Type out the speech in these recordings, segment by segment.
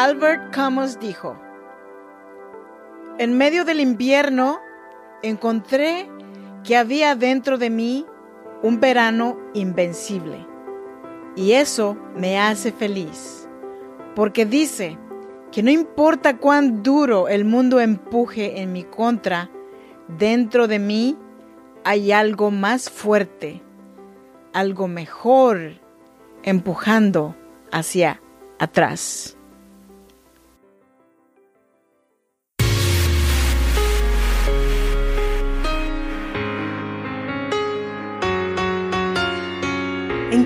Albert Camus dijo, En medio del invierno encontré que había dentro de mí un verano invencible. Y eso me hace feliz, porque dice que no importa cuán duro el mundo empuje en mi contra, dentro de mí hay algo más fuerte, algo mejor empujando hacia atrás.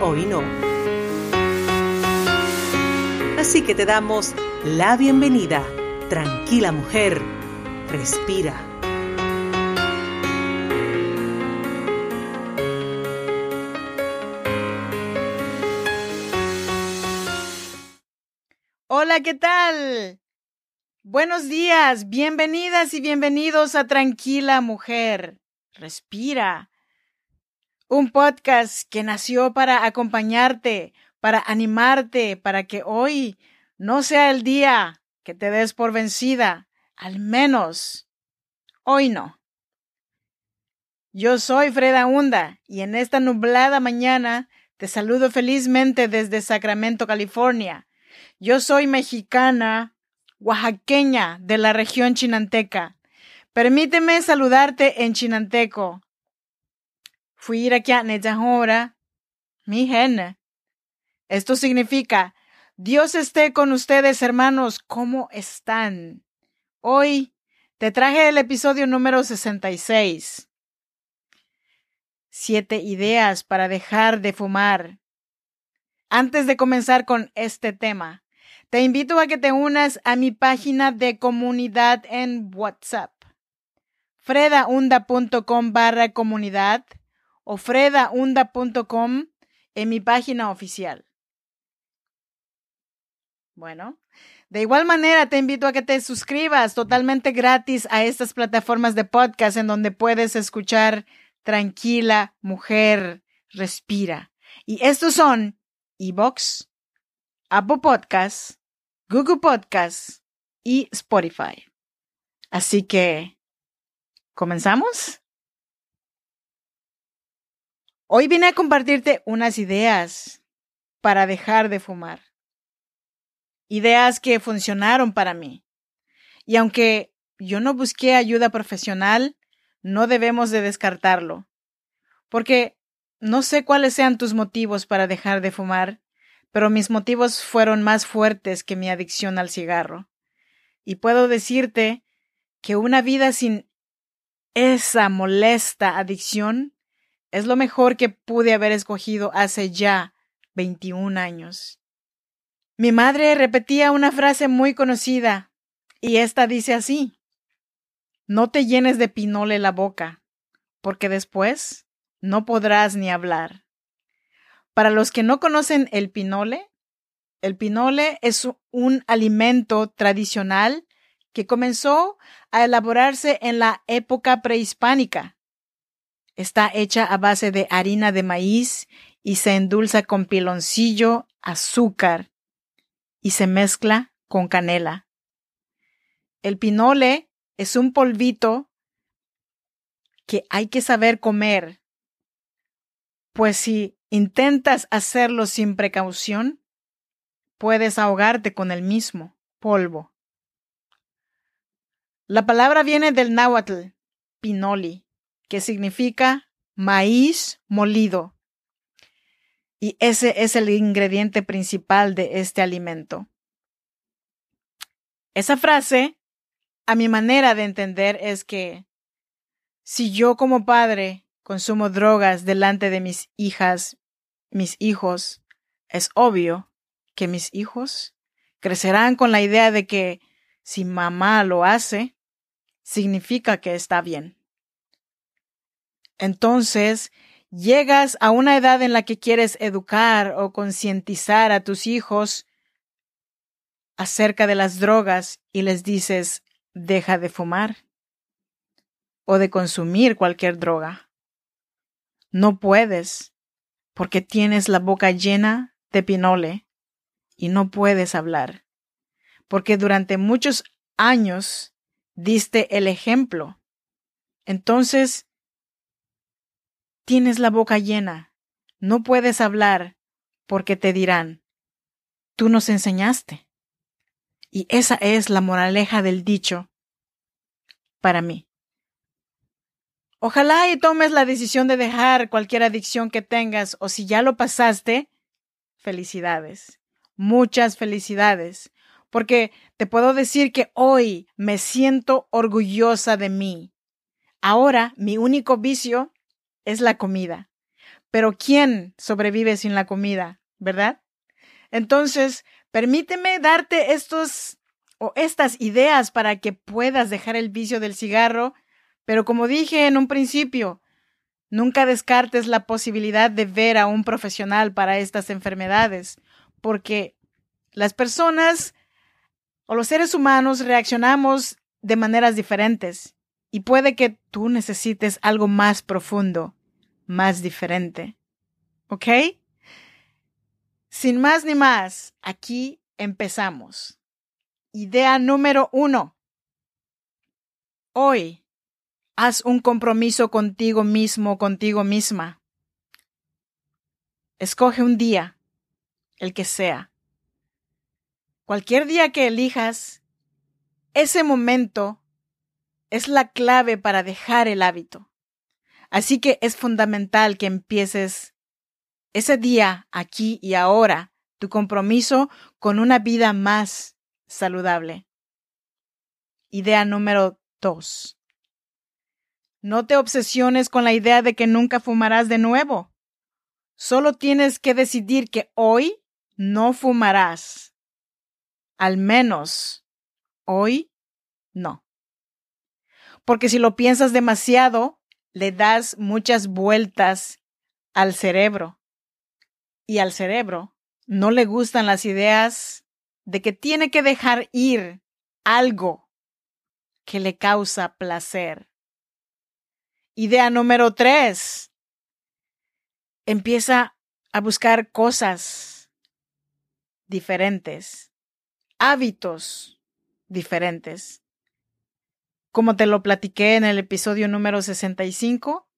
hoy no. Así que te damos la bienvenida. Tranquila mujer, respira. Hola, ¿qué tal? Buenos días, bienvenidas y bienvenidos a Tranquila Mujer. Respira un podcast que nació para acompañarte, para animarte, para que hoy no sea el día que te des por vencida, al menos hoy no. Yo soy Freda Hunda y en esta nublada mañana te saludo felizmente desde Sacramento, California. Yo soy mexicana, oaxaqueña de la región chinanteca. Permíteme saludarte en chinanteco. Fui aquí a Nejahora, mi gen. Esto significa, Dios esté con ustedes, hermanos, ¿cómo están? Hoy te traje el episodio número 66. Siete ideas para dejar de fumar. Antes de comenzar con este tema, te invito a que te unas a mi página de comunidad en WhatsApp. fredaunda.com barra comunidad o fredaunda.com en mi página oficial. Bueno, de igual manera te invito a que te suscribas totalmente gratis a estas plataformas de podcast en donde puedes escuchar Tranquila, Mujer, Respira. Y estos son Evox, Apple Podcasts, Google Podcasts y Spotify. Así que, ¿comenzamos? Hoy vine a compartirte unas ideas para dejar de fumar. Ideas que funcionaron para mí. Y aunque yo no busqué ayuda profesional, no debemos de descartarlo. Porque no sé cuáles sean tus motivos para dejar de fumar, pero mis motivos fueron más fuertes que mi adicción al cigarro. Y puedo decirte que una vida sin esa molesta adicción es lo mejor que pude haber escogido hace ya 21 años. Mi madre repetía una frase muy conocida, y esta dice así, No te llenes de pinole la boca, porque después no podrás ni hablar. Para los que no conocen el pinole, el pinole es un alimento tradicional que comenzó a elaborarse en la época prehispánica Está hecha a base de harina de maíz y se endulza con piloncillo, azúcar y se mezcla con canela. El pinole es un polvito que hay que saber comer, pues si intentas hacerlo sin precaución, puedes ahogarte con el mismo polvo. La palabra viene del náhuatl, pinoli, que significa maíz molido. Y ese es el ingrediente principal de este alimento. Esa frase, a mi manera de entender, es que si yo como padre consumo drogas delante de mis hijas, mis hijos, es obvio que mis hijos Crecerán con la idea de que si mamá lo hace, significa que está bien. Entonces, llegas a una edad en la que quieres educar o concientizar a tus hijos acerca de las drogas y les dices, deja de fumar o de consumir cualquier droga. No puedes, porque tienes la boca llena de pinole y no puedes hablar, porque durante muchos años diste el ejemplo. Entonces, tienes la boca llena, no puedes hablar, porque te dirán, tú nos enseñaste. Y esa es la moraleja del dicho para mí. Ojalá y tomes la decisión de dejar cualquier adicción que tengas o si ya lo pasaste, felicidades. Muchas felicidades. Porque te puedo decir que hoy me siento orgullosa de mí. Ahora mi único vicio es la comida. Pero ¿quién sobrevive sin la comida? ¿Verdad? Entonces, permíteme darte estos o estas ideas para que puedas dejar el vicio del cigarro pero como dije en un principio, nunca descartes la posibilidad de ver a un profesional para estas enfermedades, porque las personas o los seres humanos reaccionamos de maneras diferentes y puede que tú necesites algo más profundo, más diferente. ¿Ok? Sin más ni más, aquí empezamos. Idea número uno. Hoy Haz un compromiso contigo mismo, contigo misma. Escoge un día, el que sea. Cualquier día que elijas, ese momento es la clave para dejar el hábito. Así que es fundamental que empieces ese día, aquí y ahora, tu compromiso con una vida más saludable. Idea número dos. No te obsesiones con la idea de que nunca fumarás de nuevo. Solo tienes que decidir que hoy no fumarás. Al menos hoy no. Porque si lo piensas demasiado, le das muchas vueltas al cerebro. Y al cerebro no le gustan las ideas de que tiene que dejar ir algo que le causa placer. Idea número tres. Empieza a buscar cosas diferentes, hábitos diferentes. Como te lo platiqué en el episodio número 65,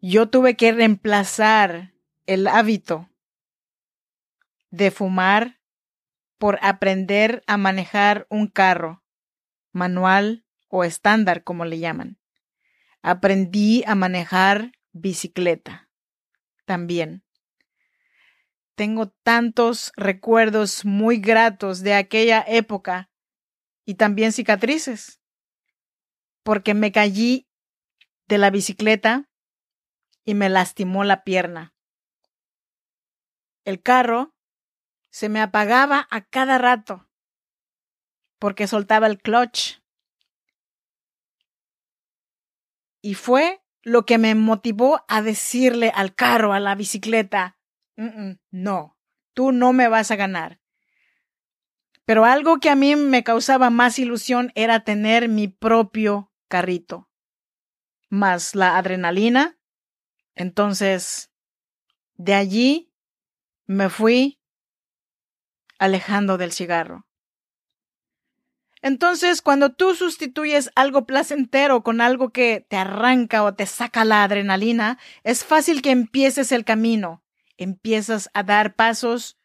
yo tuve que reemplazar el hábito de fumar por aprender a manejar un carro manual o estándar, como le llaman. Aprendí a manejar bicicleta también. Tengo tantos recuerdos muy gratos de aquella época y también cicatrices, porque me caí de la bicicleta y me lastimó la pierna. El carro se me apagaba a cada rato porque soltaba el clutch Y fue lo que me motivó a decirle al carro, a la bicicleta, no, tú no me vas a ganar. Pero algo que a mí me causaba más ilusión era tener mi propio carrito, más la adrenalina. Entonces, de allí me fui alejando del cigarro. Entonces, cuando tú sustituyes algo placentero con algo que te arranca o te saca la adrenalina, es fácil que empieces el camino. Empiezas a dar pasos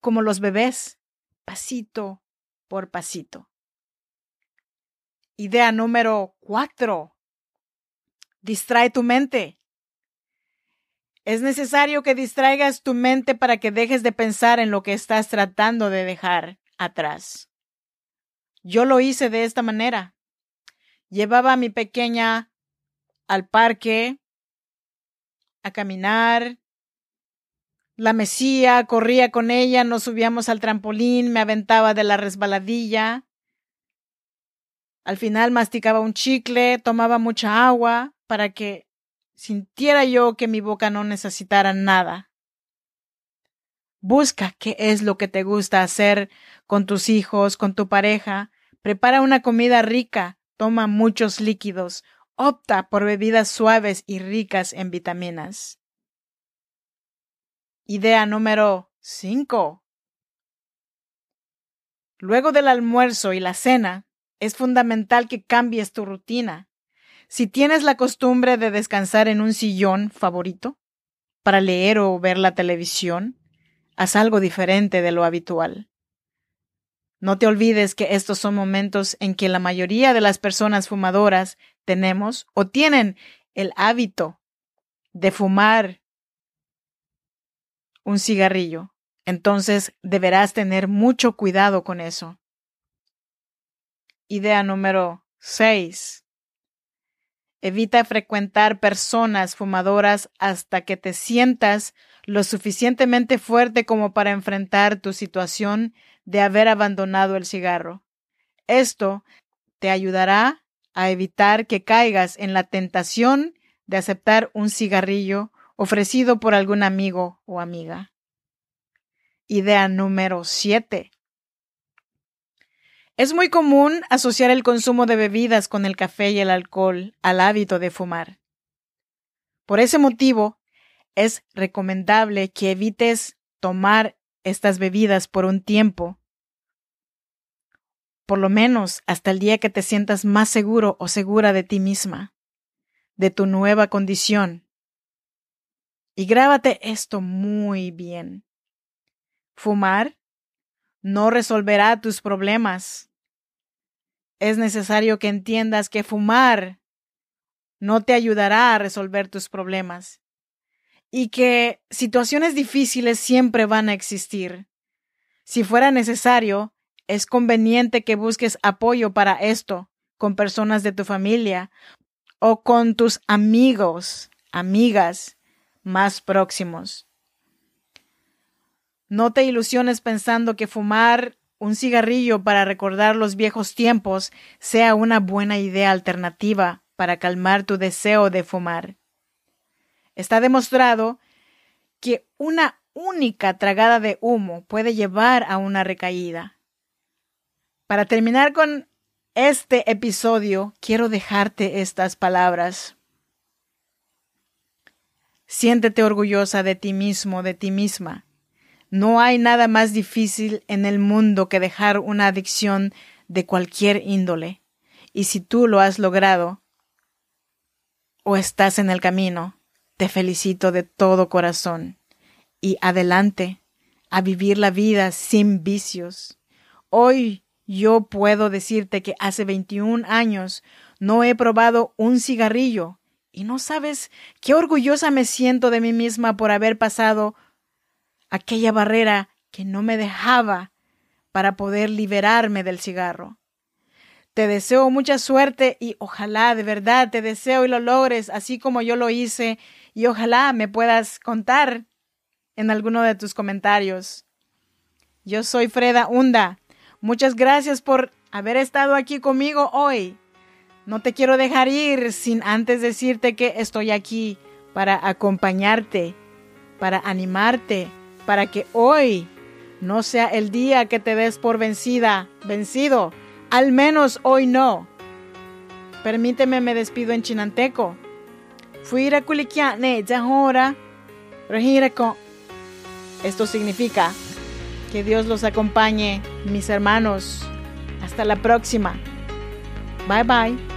como los bebés, pasito por pasito. Idea número cuatro. Distrae tu mente. Es necesario que distraigas tu mente para que dejes de pensar en lo que estás tratando de dejar atrás. Yo lo hice de esta manera. Llevaba a mi pequeña al parque a caminar la mesía, corría con ella, nos subíamos al trampolín, me aventaba de la resbaladilla. Al final masticaba un chicle, tomaba mucha agua para que sintiera yo que mi boca no necesitara nada. Busca qué es lo que te gusta hacer con tus hijos, con tu pareja. Prepara una comida rica, toma muchos líquidos, opta por bebidas suaves y ricas en vitaminas. Idea número 5. Luego del almuerzo y la cena, es fundamental que cambies tu rutina. Si tienes la costumbre de descansar en un sillón favorito para leer o ver la televisión, haz algo diferente de lo habitual. No te olvides que estos son momentos en que la mayoría de las personas fumadoras tenemos o tienen el hábito de fumar un cigarrillo. Entonces deberás tener mucho cuidado con eso. Idea número 6. Evita frecuentar personas fumadoras hasta que te sientas lo suficientemente fuerte como para enfrentar tu situación de haber abandonado el cigarro. Esto te ayudará a evitar que caigas en la tentación de aceptar un cigarrillo ofrecido por algún amigo o amiga. Idea número 7. Es muy común asociar el consumo de bebidas con el café y el alcohol al hábito de fumar. Por ese motivo, es recomendable que evites tomar estas bebidas por un tiempo, por lo menos hasta el día que te sientas más seguro o segura de ti misma, de tu nueva condición y grábate esto muy bien. Fumar no resolverá tus problemas. Es necesario que entiendas que fumar no te ayudará a resolver tus problemas y que situaciones difíciles siempre van a existir. Si fuera necesario, es conveniente que busques apoyo para esto con personas de tu familia o con tus amigos, amigas más próximos. No te ilusiones pensando que fumar un cigarrillo para recordar los viejos tiempos sea una buena idea alternativa para calmar tu deseo de fumar. Está demostrado que una única tragada de humo puede llevar a una recaída. Para terminar con este episodio, quiero dejarte estas palabras. Siéntete orgullosa de ti mismo, de ti misma. No hay nada más difícil en el mundo que dejar una adicción de cualquier índole. Y si tú lo has logrado o estás en el camino, te felicito de todo corazón. Y adelante, a vivir la vida sin vicios. Hoy yo puedo decirte que hace 21 años no he probado un cigarrillo y no sabes qué orgullosa me siento de mí misma por haber pasado aquella barrera que no me dejaba para poder liberarme del cigarro. Te deseo mucha suerte y ojalá de verdad te deseo y lo logres así como yo lo hice y ojalá me puedas contar en alguno de tus comentarios. Yo soy Freda Hunda. Muchas gracias por haber estado aquí conmigo hoy. No te quiero dejar ir sin antes decirte que estoy aquí para acompañarte, para animarte, para que hoy no sea el día que te des por vencida, vencido. Al menos hoy no. Permíteme, me despido en chinanteco. Fuira kulikiane jahora con. Esto significa que Dios los acompañe, mis hermanos. Hasta la próxima. Bye bye.